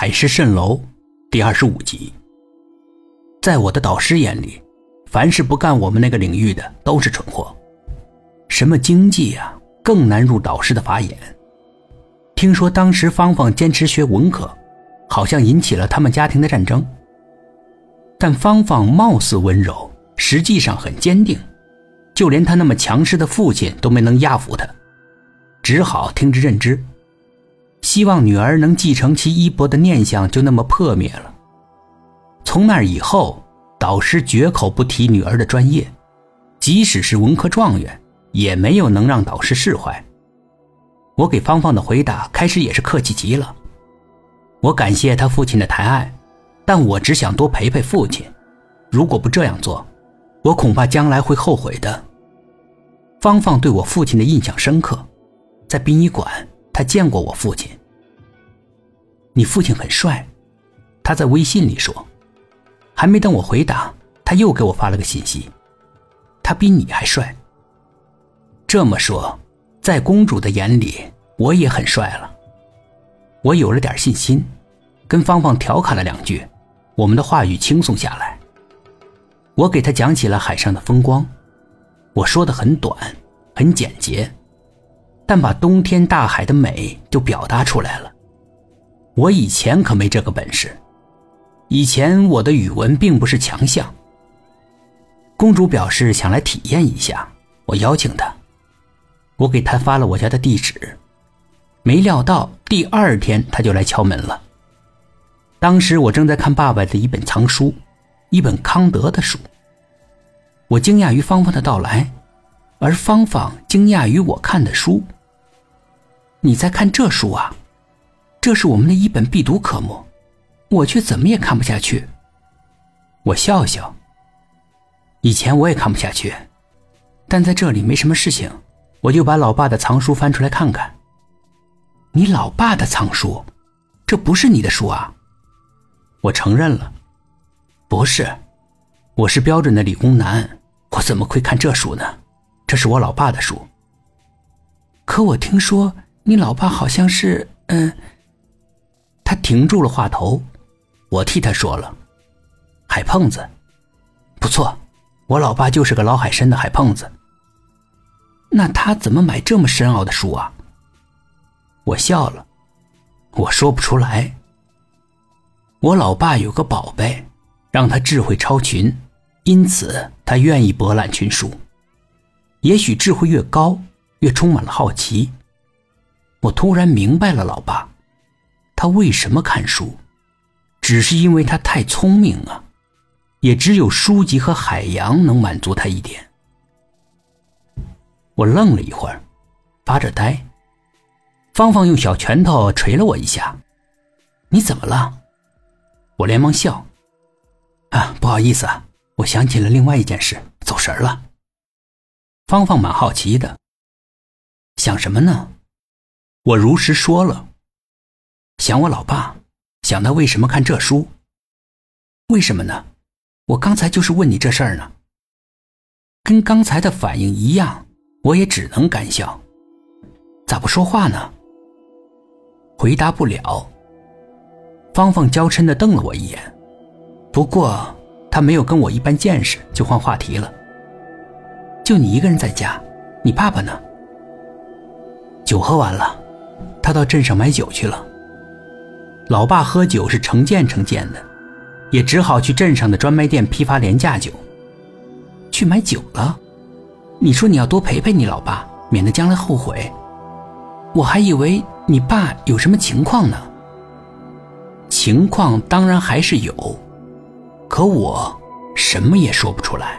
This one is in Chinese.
海市蜃楼第二十五集。在我的导师眼里，凡是不干我们那个领域的都是蠢货。什么经济呀，更难入导师的法眼。听说当时芳芳坚持学文科，好像引起了他们家庭的战争。但芳芳貌似温柔，实际上很坚定，就连他那么强势的父亲都没能压服他，只好听之任之。希望女儿能继承其衣钵的念想就那么破灭了。从那以后，导师绝口不提女儿的专业，即使是文科状元，也没有能让导师释怀。我给芳芳的回答开始也是客气极了，我感谢他父亲的抬爱。但我只想多陪陪父亲，如果不这样做，我恐怕将来会后悔的。芳芳对我父亲的印象深刻，在殡仪馆，他见过我父亲。你父亲很帅，他在微信里说。还没等我回答，他又给我发了个信息，他比你还帅。这么说，在公主的眼里，我也很帅了。我有了点信心，跟芳芳调侃了两句。我们的话语轻松下来。我给他讲起了海上的风光，我说的很短，很简洁，但把冬天大海的美就表达出来了。我以前可没这个本事，以前我的语文并不是强项。公主表示想来体验一下，我邀请她，我给她发了我家的地址，没料到第二天她就来敲门了。当时我正在看爸爸的一本藏书，一本康德的书。我惊讶于芳芳的到来，而芳芳惊讶于我看的书。你在看这书啊？这是我们的一本必读科目，我却怎么也看不下去。我笑笑。以前我也看不下去，但在这里没什么事情，我就把老爸的藏书翻出来看看。你老爸的藏书，这不是你的书啊？我承认了，不是，我是标准的理工男，我怎么会看这书呢？这是我老爸的书。可我听说你老爸好像是……嗯，他停住了话头，我替他说了，海胖子，不错，我老爸就是个老海参的海胖子。那他怎么买这么深奥的书啊？我笑了，我说不出来。我老爸有个宝贝，让他智慧超群，因此他愿意博览群书。也许智慧越高，越充满了好奇。我突然明白了老爸，他为什么看书，只是因为他太聪明啊。也只有书籍和海洋能满足他一点。我愣了一会儿，发着呆。芳芳用小拳头捶了我一下：“你怎么了？”我连忙笑，啊，不好意思啊，我想起了另外一件事，走神了。芳芳蛮好奇的，想什么呢？我如实说了，想我老爸，想他为什么看这书？为什么呢？我刚才就是问你这事儿呢。跟刚才的反应一样，我也只能干笑。咋不说话呢？回答不了。芳芳娇嗔的瞪了我一眼，不过她没有跟我一般见识，就换话题了。就你一个人在家，你爸爸呢？酒喝完了，他到镇上买酒去了。老爸喝酒是成件成件的，也只好去镇上的专卖店批发廉价酒。去买酒了？你说你要多陪陪你老爸，免得将来后悔。我还以为你爸有什么情况呢。情况当然还是有，可我什么也说不出来。